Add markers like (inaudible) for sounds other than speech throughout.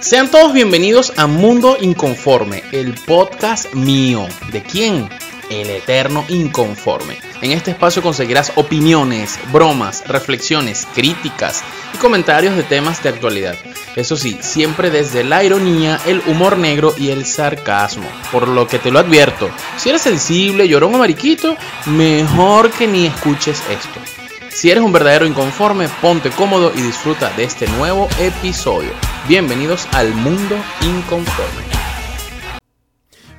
Sean todos bienvenidos a Mundo Inconforme, el podcast mío. ¿De quién? El Eterno Inconforme. En este espacio conseguirás opiniones, bromas, reflexiones, críticas y comentarios de temas de actualidad. Eso sí, siempre desde la ironía, el humor negro y el sarcasmo. Por lo que te lo advierto, si eres sensible, llorón o mariquito, mejor que ni escuches esto. Si eres un verdadero inconforme, ponte cómodo y disfruta de este nuevo episodio. Bienvenidos al mundo inconforme.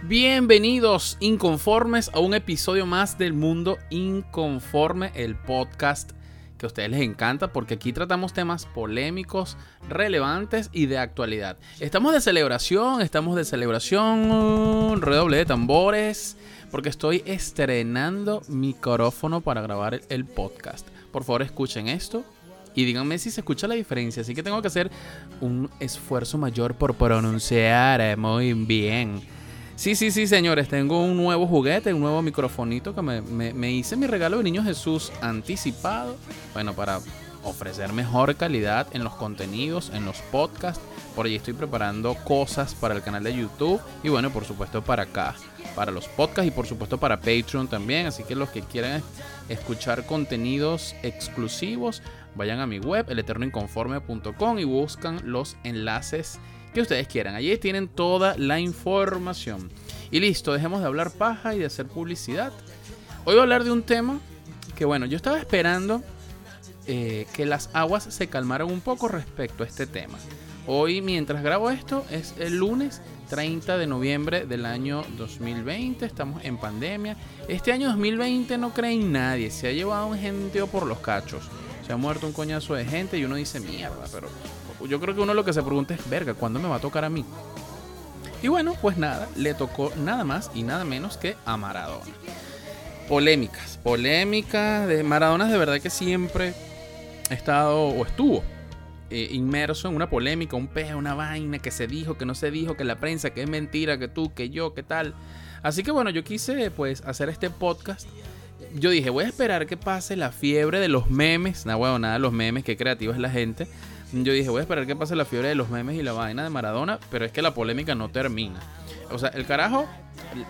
Bienvenidos inconformes a un episodio más del mundo inconforme, el podcast que a ustedes les encanta porque aquí tratamos temas polémicos, relevantes y de actualidad. Estamos de celebración, estamos de celebración, redoble de tambores, porque estoy estrenando micrófono para grabar el podcast. Por favor, escuchen esto y díganme si se escucha la diferencia. Así que tengo que hacer un esfuerzo mayor por pronunciar eh, muy bien. Sí, sí, sí, señores. Tengo un nuevo juguete, un nuevo microfonito que me, me hice mi regalo de Niño Jesús anticipado. Bueno, para ofrecer mejor calidad en los contenidos, en los podcasts. Por allí estoy preparando cosas para el canal de YouTube y bueno, por supuesto para acá, para los podcasts y por supuesto para Patreon también. Así que los que quieran escuchar contenidos exclusivos, vayan a mi web, eleternoinconforme.com y buscan los enlaces que ustedes quieran. Allí tienen toda la información. Y listo, dejemos de hablar paja y de hacer publicidad. Hoy voy a hablar de un tema que bueno, yo estaba esperando eh, que las aguas se calmaran un poco respecto a este tema. Hoy, mientras grabo esto, es el lunes 30 de noviembre del año 2020. Estamos en pandemia. Este año 2020 no cree en nadie. Se ha llevado un genteo por los cachos. Se ha muerto un coñazo de gente y uno dice mierda. Pero yo creo que uno lo que se pregunta es, verga, ¿cuándo me va a tocar a mí? Y bueno, pues nada, le tocó nada más y nada menos que a Maradona. Polémicas, polémicas de Maradona de verdad que siempre estado o estuvo eh, inmerso en una polémica, un peje, una vaina que se dijo, que no se dijo, que la prensa, que es mentira, que tú, que yo, que tal. Así que bueno, yo quise pues hacer este podcast. Yo dije, voy a esperar que pase la fiebre de los memes. Nada, bueno, nada, los memes, qué creativa es la gente. Yo dije, voy a esperar que pase la fiebre de los memes y la vaina de Maradona, pero es que la polémica no termina. O sea, el carajo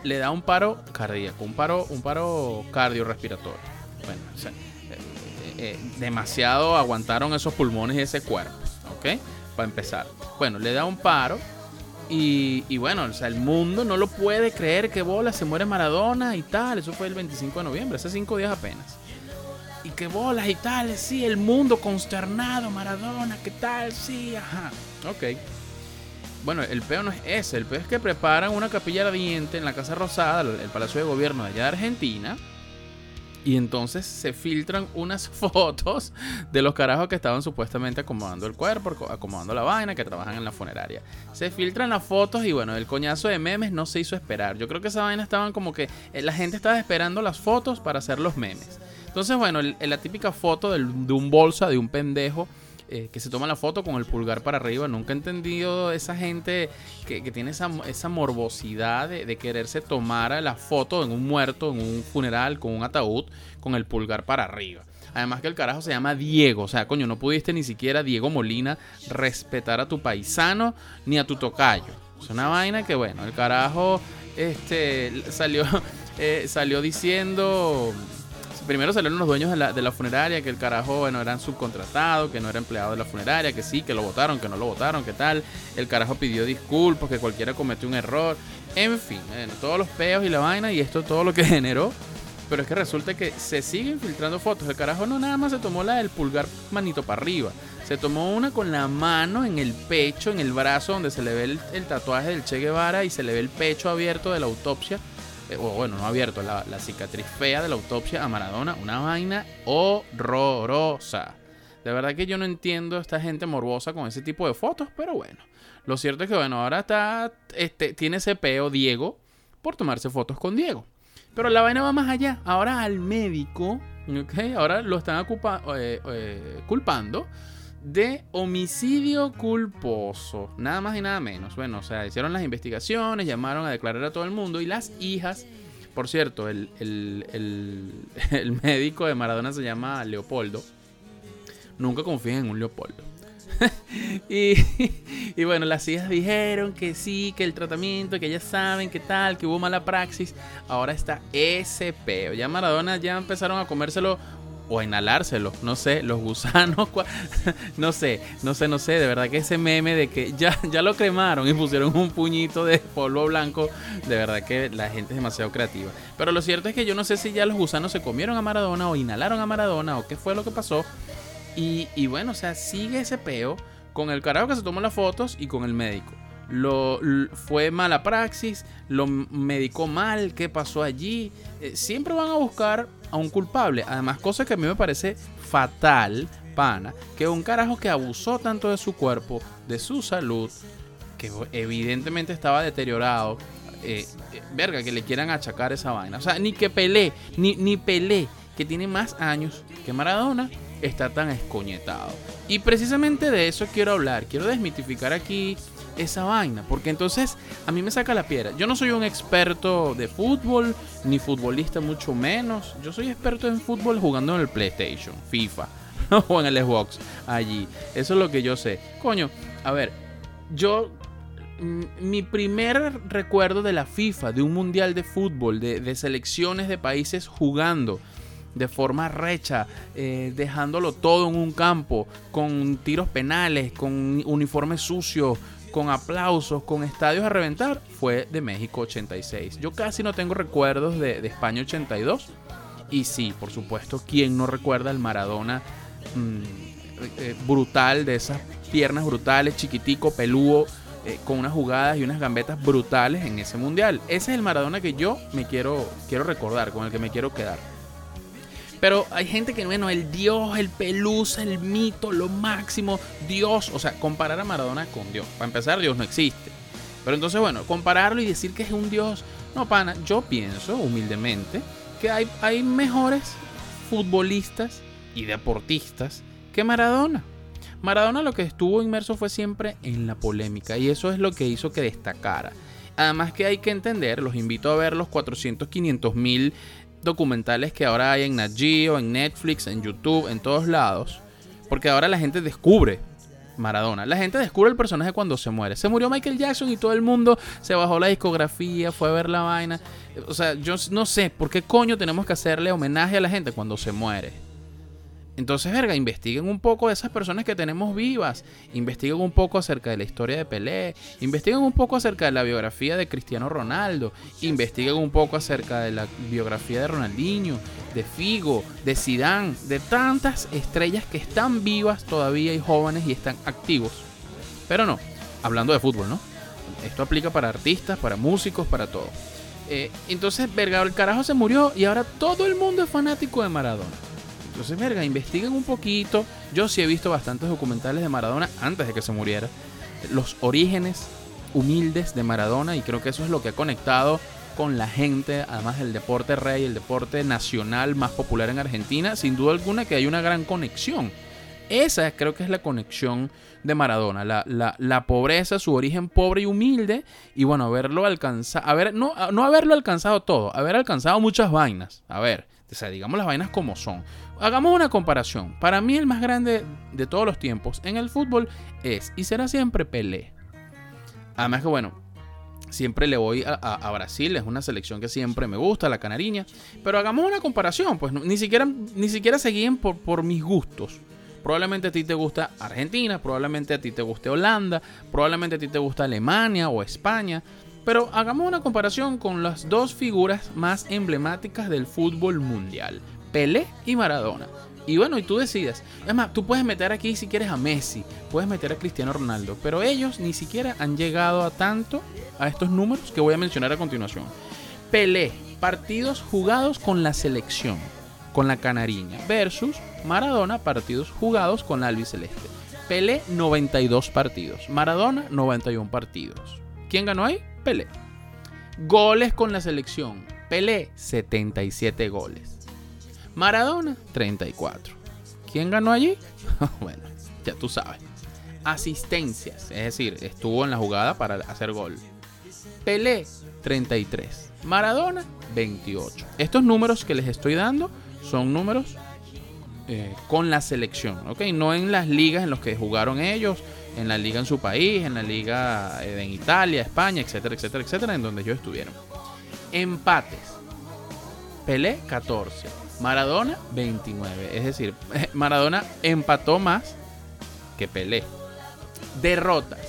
le da un paro cardíaco, un paro, un paro cardiorrespiratorio. Bueno, o sea, eh, demasiado aguantaron esos pulmones y ese cuerpo, ¿ok? Para empezar. Bueno, le da un paro y, bueno, o sea, el mundo no lo puede creer que bola se muere Maradona y tal. Eso fue el 25 de noviembre, hace cinco días apenas. Y que bolas y tal, sí, el mundo consternado, Maradona, ¿qué tal? Sí, ajá. Ok. Bueno, el peo no es ese, el peo es que preparan una capilla ardiente en la Casa Rosada, el Palacio de Gobierno de allá de Argentina y entonces se filtran unas (laughs) fotos de los carajos que estaban supuestamente acomodando el cuerpo, acomodando la vaina, que trabajan en la funeraria. Se filtran las fotos y bueno, el coñazo de memes no se hizo esperar. Yo creo que esa vaina estaban como que eh, la gente estaba esperando las fotos para hacer los memes. Entonces, bueno, la típica foto de un bolsa de un pendejo eh, que se toma la foto con el pulgar para arriba. Nunca he entendido esa gente que, tiene esa, esa morbosidad de, quererse tomar la foto en un muerto, en un funeral, con un ataúd, con el pulgar para arriba. Además que el carajo se llama Diego. O sea, coño, no pudiste ni siquiera, Diego Molina, respetar a tu paisano ni a tu tocayo. Es una vaina que, bueno, el carajo este, salió, (laughs) eh, salió diciendo primero salieron los dueños de la, de la, funeraria, que el carajo, bueno, eran subcontratados, que no era empleado de la funeraria, que sí, que lo votaron, que no lo votaron, que tal. El carajo pidió disculpas, que cualquiera cometió un error. En fin, todos los peos y la vaina, y esto es todo lo que (laughs) generó. Pero es que resulta que se siguen filtrando fotos. El carajo no nada más se tomó la del pulgar manito para arriba. Se tomó una con la mano en el pecho, en el brazo, donde se le ve el tatuaje del Che Guevara y se le ve el pecho abierto de la autopsia eh, o bueno, no abierto, la, cicatriz fea de la autopsia a Maradona, una vaina horrorosa. De verdad que yo no entiendo a esta gente morbosa con ese tipo de fotos, pero bueno. Lo cierto es que, bueno, ahora está, este, tiene ese peo Diego por tomarse fotos con Diego. Pero la vaina va más allá. Ahora al médico, ¿ok? Ahora lo están eh, eh, culpando de homicidio culposo. Nada más y nada menos. Bueno, o sea, hicieron las investigaciones, llamaron a declarar a todo el mundo y las hijas, por cierto, el, (laughs) médico de Maradona se llama Leopoldo. Nunca confíen en un Leopoldo. (laughs) y, bueno, las hijas dijeron que sí, que el tratamiento, que ya saben qué tal, que hubo mala praxis. Ahora está ese peo. Ya Maradona ya empezaron a comérselo o inhalárselo, no sé, los gusanos, (laughs) no sé, no sé, no sé, de verdad que ese meme de que ya, ya lo cremaron y pusieron un puñito de polvo blanco, de verdad que la gente es demasiado creativa. Pero lo cierto es que yo no sé si ya los gusanos se comieron a Maradona o inhalaron a Maradona o qué fue lo que pasó. Y, y bueno, o sea, sigue ese peo con el carajo que se tomó las fotos y con el médico. Lo, fue mala praxis, lo medicó mal, qué pasó allí. Eh, siempre van a buscar a un culpable. Además, cosa que a mí me parece fatal, pana, que un carajo que abusó tanto de su cuerpo, de su salud, que evidentemente estaba deteriorado, eh, eh, verga, que le quieran achacar esa vaina. O sea, ni que Pelé, ni, ni Pelé, que tiene más años que Maradona, está tan escoñetado. Y precisamente de eso quiero hablar. Quiero desmitificar aquí esa vaina. Porque entonces a mí me saca la piedra. Yo no soy un experto de fútbol, ni futbolista mucho menos. Yo soy experto en fútbol jugando en el PlayStation, FIFA (laughs) o en el Xbox allí. Eso es lo que yo sé. Coño, a ver, yo mi primer recuerdo de la FIFA, de un mundial de fútbol, de, de selecciones de países jugando de forma recha, eh, dejándolo todo en un campo, con tiros penales, con uniformes sucios, con aplausos, con estadios a reventar, fue de México 86. Yo casi no tengo recuerdos de, España 82. Y sí, por supuesto, ¿quién no recuerda el Maradona mm, eh, brutal, de esas piernas brutales, chiquitico, peludo, eh, con unas jugadas y unas gambetas brutales en ese mundial? Ese es el Maradona que yo me quiero, quiero recordar, con el que me quiero quedar. Pero hay gente que, bueno, el Dios, el Pelusa, el mito, lo máximo, Dios. O sea, comparar a Maradona con Dios. Para empezar, Dios no existe. Pero entonces, bueno, compararlo y decir que es un Dios. No, pana, yo pienso, humildemente, que hay, hay mejores futbolistas y deportistas que Maradona. Maradona lo que estuvo inmerso fue siempre en la polémica y eso es lo que hizo que destacara. Además que hay que entender, los invito a ver los 400, 500 mil documentales que ahora hay en Nat Geo, en Netflix, en YouTube, en todos lados. Porque ahora la gente descubre Maradona. La gente descubre el personaje cuando se muere. Se murió Michael Jackson y todo el mundo se bajó la discografía, fue a ver la vaina. O sea, yo no sé por qué coño tenemos que hacerle homenaje a la gente cuando se muere. Entonces, verga, investiguen un poco de esas personas que tenemos vivas. Investiguen un poco acerca de la historia de Pelé. Investiguen un poco acerca de la biografía de Cristiano Ronaldo. Investiguen un poco acerca de la biografía de Ronaldinho, de Figo, de Zidane, de tantas estrellas que están vivas todavía y jóvenes y están activos. Pero no, hablando de fútbol, ¿no? Esto aplica para artistas, para músicos, para todo. Eh, entonces, verga, el carajo se murió y ahora todo el mundo es fanático de Maradona. Entonces, verga, investiguen un poquito. Yo sí he visto bastantes documentales de Maradona antes de que se muriera. Los orígenes humildes de Maradona y creo que eso es lo que ha conectado con la gente, además del deporte rey, el deporte nacional más popular en Argentina, sin duda alguna que hay una gran conexión. Esa creo que es la conexión de Maradona, la, la, pobreza, su origen pobre y humilde, y bueno, haberlo alcanzado, ver no, no haberlo alcanzado todo, haber alcanzado muchas vainas, a ver, o sea, digamos las vainas como son. Hagamos una comparación. Para mí el más grande de todos los tiempos en el fútbol es y será siempre Pelé. Además que bueno, siempre le voy a, Brasil, es una selección que siempre me gusta, la canariña. Pero hagamos una comparación, pues ni siquiera, ni siquiera se guíen por, por mis gustos. Probablemente a ti te gusta Argentina, probablemente a ti te guste Holanda, probablemente a ti te gusta Alemania o España. Pero hagamos una comparación con las dos figuras más emblemáticas del fútbol mundial. Pelé y Maradona. Y bueno, y tú decides. Además, tú puedes meter aquí si quieres a Messi, puedes meter a Cristiano Ronaldo, pero ellos ni siquiera han llegado a tanto a estos números que voy a mencionar a continuación. Pelé, partidos jugados con la selección, con la canariña, versus Maradona, partidos jugados con la albiceleste. Pelé, 92 partidos. Maradona, 91 partidos. ¿Quién ganó ahí? Pelé. Goles con la selección. Pelé, 77 goles. Maradona, 34. ¿Quién ganó allí? (laughs) bueno, ya tú sabes. Asistencias, es decir, estuvo en la jugada para hacer gol. Pelé, 33. Maradona, 28. Estos números que les estoy dando son números eh, con la selección, ¿ok? No en las ligas en los que jugaron ellos, en la liga en su país, en la liga eh, en Italia, España, etcétera, etcétera, etcétera, en donde ellos estuvieron. Empates. Pelé 14, Maradona 29. Es decir, (laughs) Maradona empató más que Pelé. Derrotas.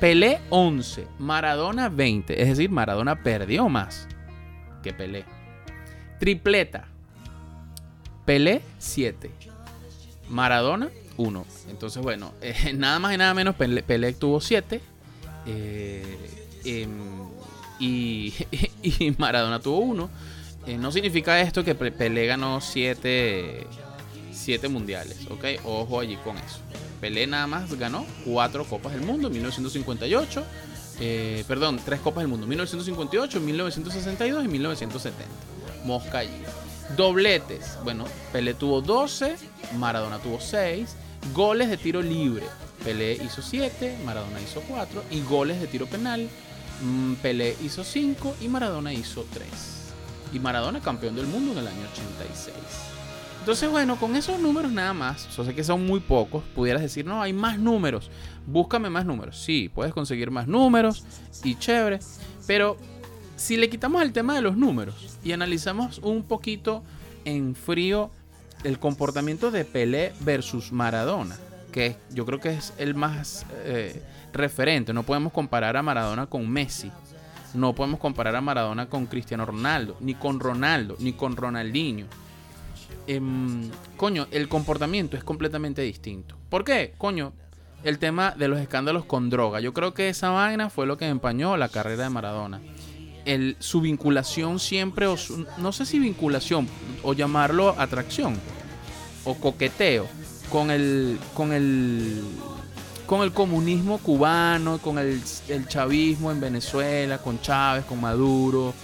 Pelé 11, Maradona 20. Es decir, Maradona perdió más que Pelé. Tripleta. Pelé 7. Maradona 1. Entonces, bueno, eh, (laughs) nada más y nada menos, Pelé, tuvo 7. Eh, em, y, (laughs) y, Maradona tuvo 1. Eh, no significa esto que Pelé ganó 7 mundiales, ¿ok? Ojo allí con eso. Pelé nada más ganó 4 Copas del Mundo en 1958. perdón, 3 Copas del Mundo, 1958, 1962 y 1970. Mosca allí. Dobletes. Bueno, Pelé tuvo 12, Maradona tuvo 6. Goles de tiro libre. Pelé hizo 7, Maradona hizo 4. Y goles de tiro penal. Mm, Pelé hizo 5 y Maradona hizo 3. Y Maradona campeón del mundo en el año 86. Entonces, bueno, con esos números nada más, yo sé que son muy pocos, pudieras decir, no, hay más números, búscame más números. Sí, puedes conseguir más números y chévere, pero si le quitamos el tema de los números y analizamos un poquito en frío el comportamiento de Pelé versus Maradona, que yo creo que es el más eh, referente. No podemos comparar a Maradona con Messi. No podemos comparar a Maradona con Cristiano Ronaldo, ni con Ronaldo, ni con Ronaldinho. Em, coño, el comportamiento es completamente distinto. ¿Por qué? Coño, el tema de los escándalos con droga. Yo creo que esa vaina fue lo que empañó la carrera de Maradona su vinculación siempre, o no sé si vinculación, o llamarlo atracción, o coqueteo, con el, con el, con el comunismo cubano, con el, chavismo en Venezuela, con Chávez, con Maduro,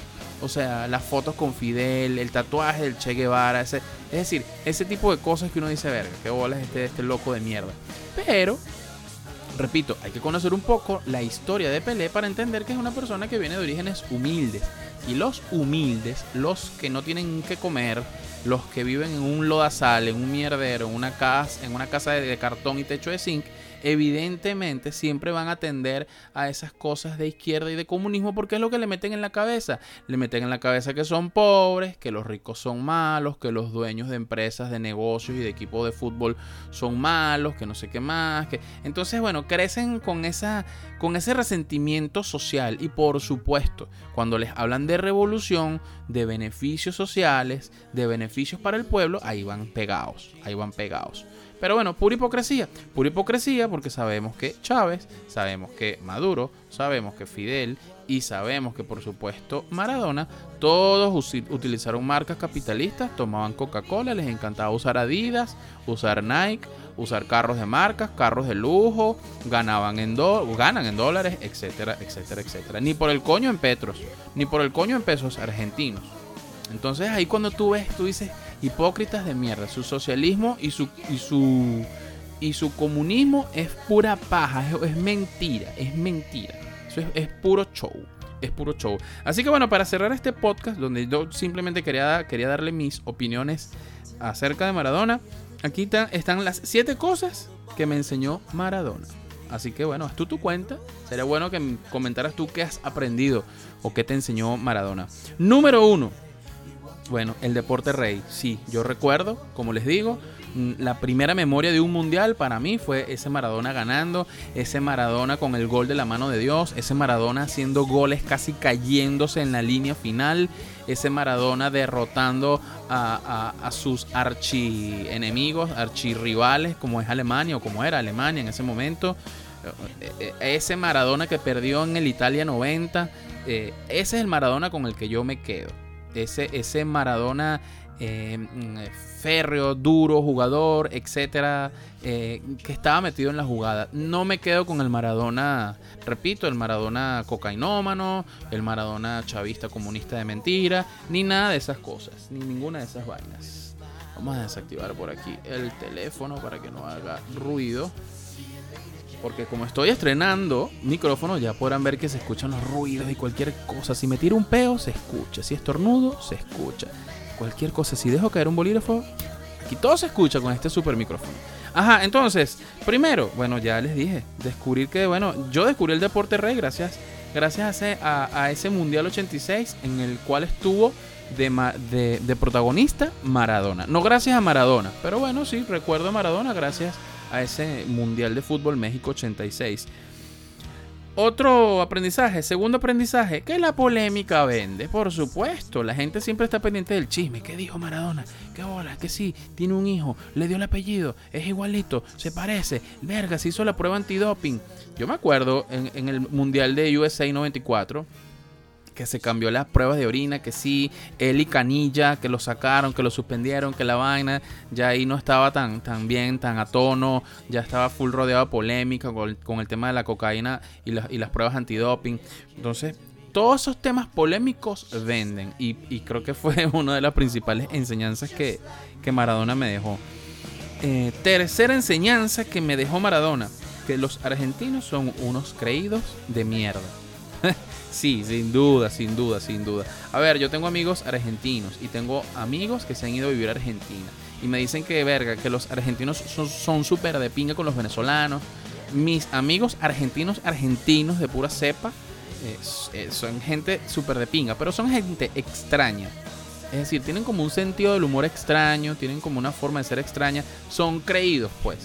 o sea, las fotos con Fidel, el tatuaje del Che Guevara, ese, es decir, ese tipo de cosas que uno dice, verga, qué bolas este, este loco de mierda. Pero repito, hay que conocer un poco la historia de Pelé para entender que es una persona que viene de orígenes humildes. Y los humildes, los que no tienen que comer, los que viven en un lodazal, en un mierdero, en una casa, en una casa de cartón y techo de zinc, evidentemente siempre van a atender a esas cosas de izquierda y de comunismo porque es lo que le meten en la cabeza. Le meten en la cabeza que son pobres, que los ricos son malos, que los dueños de empresas, de negocios y de equipos de fútbol son malos, que no sé qué más. Que... Entonces, bueno, crecen con, esa, con ese resentimiento social y por supuesto, cuando les hablan de revolución, de beneficios sociales, de beneficios para el pueblo, ahí van pegados, ahí van pegados. Pero bueno, pura hipocresía. Pura hipocresía porque sabemos que Chávez, sabemos que Maduro, sabemos que Fidel y sabemos que por supuesto Maradona, todos utilizaron marcas capitalistas, tomaban Coca-Cola, les encantaba usar Adidas, usar Nike, usar carros de marcas, carros de lujo, ganaban en ganan en dólares, etcétera, etcétera, etcétera. Ni por el coño en petros, ni por el coño en pesos argentinos. Entonces ahí cuando tú ves, tú dices, hipócritas de mierda. Su socialismo y su, y su, y su comunismo es pura paja, es, mentira, es mentira. Eso es, puro show. Es puro show. Así que bueno, para cerrar este podcast, donde yo simplemente quería, quería darle mis opiniones acerca de Maradona, aquí están las siete cosas que me enseñó Maradona. Así que bueno, haz tú tu cuenta. Sería bueno que comentaras tú qué has aprendido o qué te enseñó Maradona. Número uno bueno, el deporte rey, sí, yo recuerdo, como les digo, mm, la primera memoria de un mundial para mí fue ese Maradona ganando, ese Maradona con el gol de la mano de Dios, ese Maradona haciendo goles casi cayéndose en la línea final, ese Maradona derrotando a, sus archienemigos, archirrivales como es Alemania o como era Alemania en ese momento. Eh, eh, ese Maradona que perdió en el Italia 90, eh, ese es el Maradona con el que yo me quedo ese, ese Maradona eh, férreo, duro, jugador, etcétera, eh, que estaba metido en la jugada. No me quedo con el Maradona, repito, el Maradona cocainómano, el Maradona chavista comunista de mentira, ni nada de esas cosas, ni ninguna de esas vainas. Vamos a desactivar por aquí el teléfono para que no haga ruido. Porque como estoy estrenando micrófono, ya podrán ver que se escuchan los ruidos y cualquier cosa. Si me tiro un peo, se escucha. Si estornudo, se escucha. Cualquier cosa. Si dejo caer un bolígrafo, aquí todo se escucha con este super micrófono. Ajá, entonces, primero, bueno, ya les dije, descubrir que, bueno, yo descubrí el deporte rey gracias, gracias a ese, Mundial 86 en el cual estuvo de, de, protagonista Maradona. No gracias a Maradona, pero bueno, sí, recuerdo a Maradona gracias a ese Mundial de Fútbol México 86. Otro aprendizaje, segundo aprendizaje, que la polémica vende. Por supuesto, la gente siempre está pendiente del chisme. ¿Qué dijo Maradona? ¿Qué bola? Que sí, tiene un hijo, le dio el apellido, es igualito, se parece. Verga, se hizo la prueba antidoping. Yo me acuerdo en, en el Mundial de USA 94 que se cambió las pruebas de orina, que sí, él y Canilla, que lo sacaron, que lo suspendieron, que la vaina ya ahí no estaba tan, tan bien, tan a tono, ya estaba full rodeado de polémica con, el tema de la cocaína y, las pruebas antidoping. Entonces, todos esos temas polémicos venden y, creo que fue (laughs) una de las principales enseñanzas que, Maradona me dejó. Eh, tercera enseñanza que me dejó Maradona, que los argentinos son unos creídos de mierda. (laughs) Sí, sin duda, sin duda, sin duda. A ver, yo tengo amigos argentinos y tengo amigos que se han ido a vivir a Argentina. Y me dicen que, verga, que los argentinos son súper de pinga con los venezolanos. Mis amigos argentinos, argentinos de pura cepa, eh, son gente súper de pinga, pero son gente extraña. Es decir, tienen como un sentido del humor extraño, tienen como una forma de ser extraña, son creídos, pues.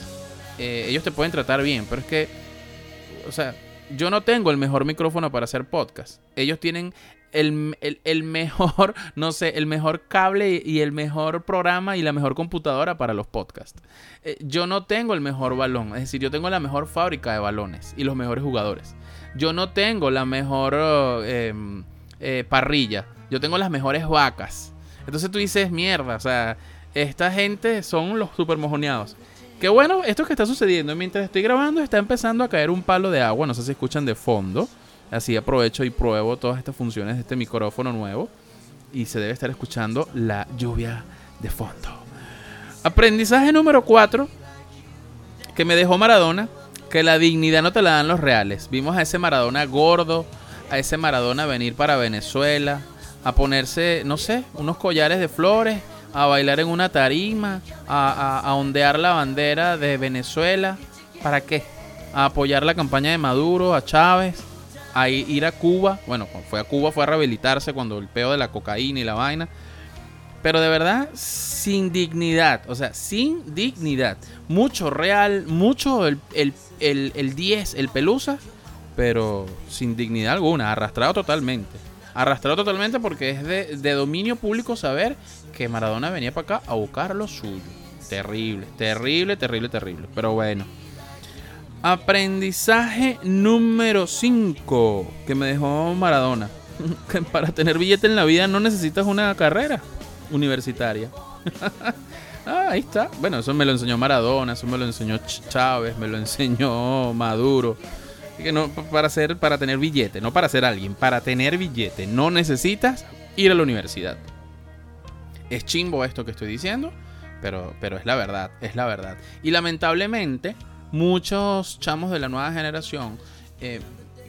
Eh, ellos te pueden tratar bien, pero es que, o sea, yo no tengo el mejor micrófono para hacer podcast. Ellos tienen el, mejor, (laughs) no sé, el mejor cable y el mejor programa y la mejor computadora para los podcasts. Eh, yo no tengo el mejor balón, es decir, yo tengo la mejor fábrica de balones y los mejores jugadores. Yo no tengo la mejor em, eh, parrilla, yo tengo las mejores vacas. Entonces tú dices, mierda, o sea, esta gente son los super mojoneados. Qué bueno, esto que está sucediendo. Mientras estoy grabando, está empezando a caer un palo de agua. No sé si escuchan de fondo. Así aprovecho y pruebo todas estas funciones de este micrófono nuevo. Y se debe estar escuchando la lluvia de fondo. Aprendizaje número 4 que me dejó Maradona. Que la dignidad no te la dan los reales. Vimos a ese Maradona gordo. A ese Maradona venir para Venezuela. A ponerse, no sé, unos collares de flores a bailar en una tarima, a, ondear la bandera de Venezuela. ¿Para qué? A apoyar la campaña de Maduro, a Chávez, a ir a Cuba. Bueno, fue a Cuba, fue a rehabilitarse cuando el peo de la cocaína y la vaina. Pero de verdad, sin dignidad. O sea, sin dignidad. Mucho real, mucho el, el, el, el 10, el pelusa, pero sin dignidad alguna, arrastrado totalmente. Arrastrado totalmente porque es de, de dominio público saber que Maradona venía para acá a buscar lo suyo. Terrible, terrible, terrible, terrible. Pero bueno. Aprendizaje número 5 que me dejó Maradona. (laughs) que para tener billete en la vida no necesitas una carrera universitaria. (laughs) ah, ahí está. Bueno, eso me lo enseñó Maradona, eso me lo enseñó Chávez, me lo enseñó Maduro. No, para, para tener billete, no para ser alguien, para tener billete no necesitas ir a la universidad. Es chimbo esto que estoy diciendo, pero, pero es la verdad, es la verdad. Y lamentablemente, muchos chamos de la nueva generación eh,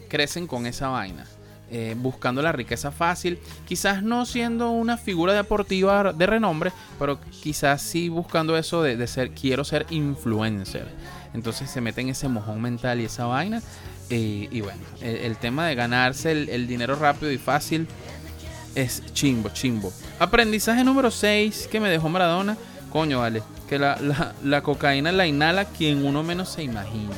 crecen con esa vaina. Eh, buscando la riqueza fácil, quizás no siendo una figura deportiva de renombre, pero quizás sí buscando eso de, ser, quiero ser influencer. Entonces se meten ese mojón mental y esa vaina. Eh, y bueno, el, tema de ganarse el dinero rápido y fácil es chimbo, chimbo. Aprendizaje número 6 que me dejó Maradona. Coño, vale. Que la, cocaína la inhala quien uno menos se imagina.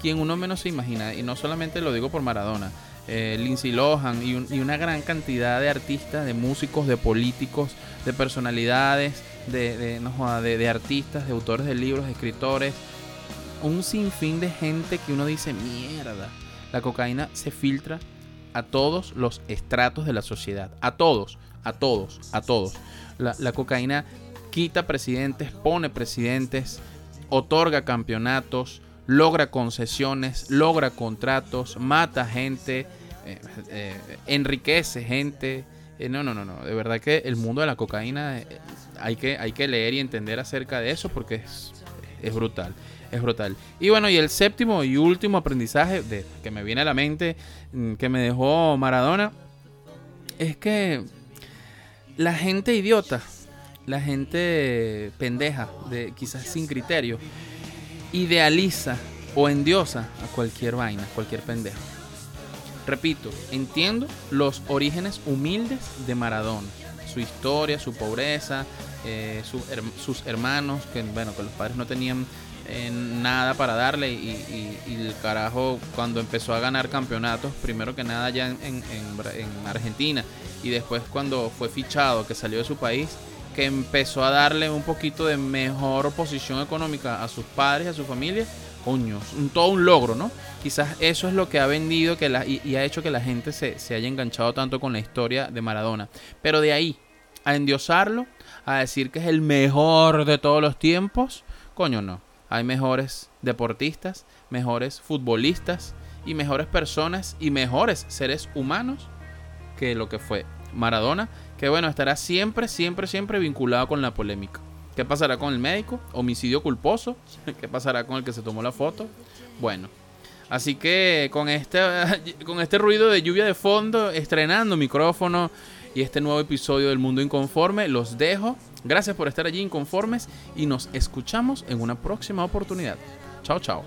Quien uno menos se imagina. Y no solamente lo digo por Maradona. Eh, Lindsay Lohan y, una gran cantidad de artistas, de músicos, de políticos, de personalidades, de, de, no, de, de artistas, de autores de libros, de escritores. Un sinfín de gente que uno dice, mierda. La cocaína se filtra a todos los estratos de la sociedad. A todos, a todos, a todos. La, cocaína quita presidentes, pone presidentes, otorga campeonatos, logra concesiones, logra contratos, mata gente, eh, eh, enriquece gente. Eh, no, no, no, no. De verdad que el mundo de la cocaína hay, que, hay que leer y entender acerca de eso porque es, es brutal es brutal. Y bueno, y el séptimo y último aprendizaje de, que me viene a la mente, mm, que me dejó Maradona, es que la gente idiota, la gente pendeja, de, quizás sin criterio, idealiza o endiosa a cualquier vaina, cualquier pendejo. Repito, entiendo los orígenes humildes de Maradona, su historia, su pobreza, eh, sus hermanos, que bueno, que los padres no tenían eh, nada para darle y, el carajo cuando empezó a ganar campeonatos, primero que nada ya en, Argentina y después cuando fue fichado, que salió de su país, que empezó a darle un poquito de mejor posición económica a sus padres, a su familia, coño, todo un logro, ¿no? Quizás eso es lo que ha vendido que la, y, ha hecho que la gente se, se haya enganchado tanto con la historia de Maradona. Pero de ahí a endiosarlo, a decir que es el mejor de todos los tiempos, coño no. Hay mejores deportistas, mejores futbolistas y mejores personas y mejores seres humanos que lo que fue Maradona, que bueno, estará siempre, siempre, siempre vinculado con la polémica. ¿Qué pasará con el médico? Homicidio culposo. (laughs) ¿Qué pasará con el que se tomó la foto? Bueno, así que con este, (laughs) con este ruido de lluvia de fondo, estrenando micrófono y este nuevo episodio del Mundo Inconforme, los dejo. Gracias por estar allí inconformes y nos escuchamos en una próxima oportunidad. Chao, chao.